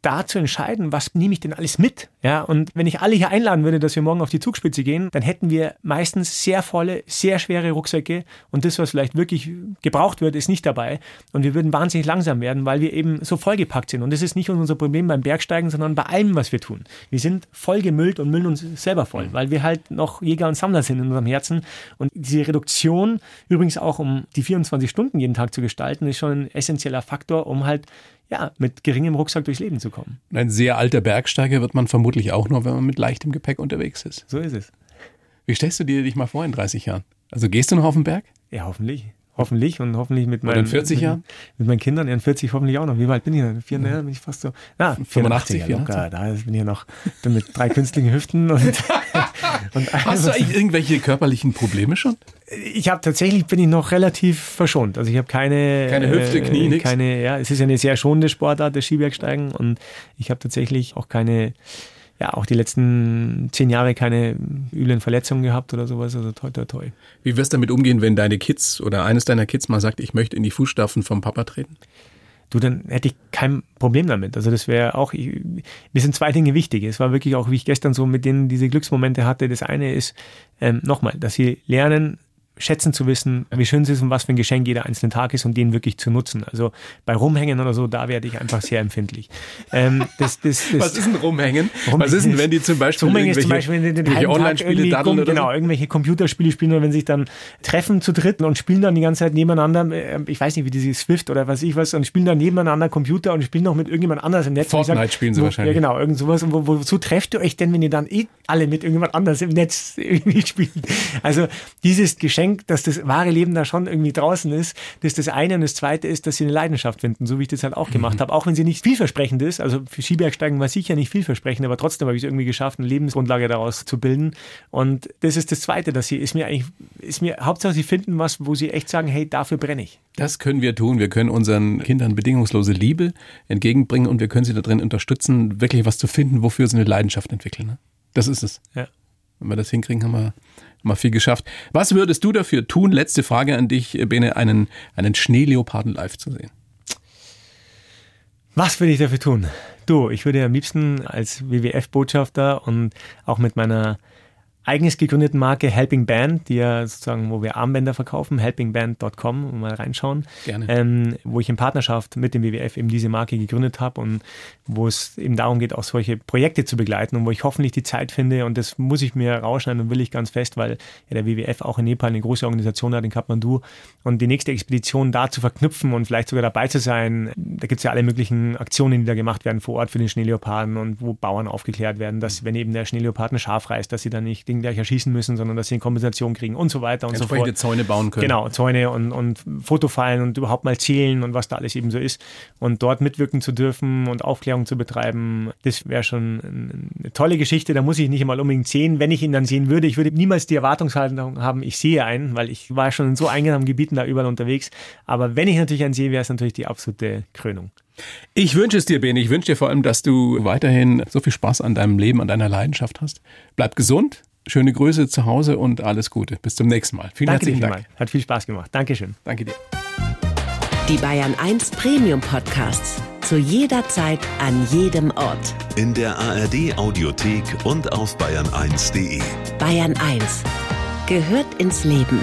da zu entscheiden, was nehme ich denn alles mit? Ja, und wenn ich alle hier einladen würde, dass wir morgen auf die Zugspitze gehen, dann hätten wir meistens sehr volle, sehr schwere Rucksäcke und das, was vielleicht wirklich gebraucht wird, ist nicht dabei. Und wir würden wahnsinnig langsam werden, weil wir eben so vollgepackt sind. Und das ist nicht unser Problem beim Bergsteigen, sondern bei allem, was wir tun. Wir sind voll gemüllt und müllen uns selber voll, weil wir halt noch Jäger und Sammler sind in unserem Herzen. Und diese Reduktion, übrigens auch um die 24 Stunden jeden Tag zu gestalten, ist schon ein essentieller Faktor, um halt ja, mit geringem Rucksack durchs Leben zu kommen. Ein sehr alter Bergsteiger wird man vermutlich auch nur, wenn man mit leichtem Gepäck unterwegs ist. So ist es. Wie stellst du dir dich mal vor in 30 Jahren? Also gehst du noch auf den Berg? Ja, hoffentlich. Hoffentlich und hoffentlich mit meinen. in 40 Jahren? Mit, meinen Kindern, in 40 hoffentlich auch noch. Wie weit bin ich denn? Vier, ja. bin ich fast so. Na, 85, 84, locker. Da bin ich ja noch bin mit drei künstlichen Hüften und. *laughs* und Hast du eigentlich irgendwelche körperlichen Probleme schon? Ich habe tatsächlich bin ich noch relativ verschont. Also ich habe keine. Keine Hüfte, Knie, äh, nichts. Keine, ja, es ist ja eine sehr schonende Sportart, das Skibergsteigen und ich habe tatsächlich auch keine ja auch die letzten zehn Jahre keine üblen Verletzungen gehabt oder sowas. Also toi, toi, toi. Wie wirst du damit umgehen, wenn deine Kids oder eines deiner Kids mal sagt, ich möchte in die Fußstapfen vom Papa treten? Du, dann hätte ich kein Problem damit. Also das wäre auch, ich, mir sind zwei Dinge wichtig. Es war wirklich auch, wie ich gestern so mit denen diese Glücksmomente hatte. Das eine ist, ähm, nochmal, dass sie lernen, schätzen zu wissen, wie schön es ist und was für ein Geschenk jeder einzelne Tag ist und den wirklich zu nutzen. Also bei Rumhängen oder so, da werde ich einfach sehr empfindlich. Ähm, das, das, *laughs* das, was ist ein Rumhängen? Rumhängen was ist denn, wenn die zum Beispiel Rumhängen ist zum Beispiel, wenn die den Online-Spiele daddeln oder Genau, irgendwelche Computerspiele spielen oder wenn sich dann treffen zu dritten und spielen dann die ganze Zeit nebeneinander, äh, ich weiß nicht, wie diese Swift oder was ich was, und spielen dann nebeneinander Computer und spielen noch mit irgendjemand anders im Netz. Fortnite sag, spielen sie wo, wahrscheinlich. Ja genau, irgend sowas. Und wo, wozu trefft ihr euch denn, wenn ihr dann eh alle mit irgendjemand anders im Netz *laughs* irgendwie spielt? Also dieses Geschenk, dass das wahre wahre Leben da schon irgendwie draußen ist. Das ist das eine. Und das zweite ist, dass sie eine Leidenschaft finden, so wie ich das halt auch gemacht mhm. habe. Auch wenn sie nicht vielversprechend ist. Also für Skibergsteigen war sicher nicht vielversprechend, aber trotzdem habe ich es irgendwie geschafft, eine Lebensgrundlage daraus zu bilden. Und das ist das zweite, dass sie, ist mir eigentlich, ist mir, Hauptsache sie finden was, wo sie echt sagen, hey, dafür brenne ich. Das können wir tun. Wir können unseren Kindern bedingungslose Liebe entgegenbringen und wir können sie darin unterstützen, wirklich was zu finden, wofür sie eine Leidenschaft entwickeln. Ne? Das ist es. Ja. Wenn wir das hinkriegen, haben wir mal viel geschafft. Was würdest du dafür tun? Letzte Frage an dich, Bene, einen, einen Schneeleoparden live zu sehen. Was würde ich dafür tun? Du, ich würde am liebsten als WWF-Botschafter und auch mit meiner eigens gegründeten Marke Helping Band, die ja sozusagen, wo wir Armbänder verkaufen, helpingband.com, mal reinschauen. Gerne. Ähm, wo ich in Partnerschaft mit dem WWF eben diese Marke gegründet habe und wo es eben darum geht, auch solche Projekte zu begleiten und wo ich hoffentlich die Zeit finde und das muss ich mir rausschneiden und will ich ganz fest, weil ja der WWF auch in Nepal eine große Organisation hat in Kathmandu und die nächste Expedition da zu verknüpfen und vielleicht sogar dabei zu sein. Da gibt es ja alle möglichen Aktionen, die da gemacht werden vor Ort für den Schneeleoparden und wo Bauern aufgeklärt werden, dass wenn eben der Schneeleopard ein Schaf reißt, dass sie dann nicht den gleich erschießen müssen, sondern dass sie eine Kompensation kriegen und so weiter und so fort. Zäune bauen können. Genau, Zäune und, und Fotofallen und überhaupt mal zählen und was da alles eben so ist. Und dort mitwirken zu dürfen und Aufklärung zu betreiben, das wäre schon eine tolle Geschichte. Da muss ich nicht einmal unbedingt sehen. Wenn ich ihn dann sehen würde, ich würde niemals die Erwartungshaltung haben, ich sehe einen, weil ich war schon in so eingenommen Gebieten da überall unterwegs. Aber wenn ich natürlich einen sehe, wäre es natürlich die absolute Krönung. Ich wünsche es dir, Beni. Ich wünsche dir vor allem, dass du weiterhin so viel Spaß an deinem Leben, an deiner Leidenschaft hast. Bleib gesund, schöne Grüße zu Hause und alles Gute. Bis zum nächsten Mal. Vielen Danke herzlichen Dank. Hat viel Spaß gemacht. Dankeschön. Danke dir. Die Bayern 1 Premium Podcasts. Zu jeder Zeit, an jedem Ort. In der ARD Audiothek und auf bayern1.de. Bayern 1 gehört ins Leben.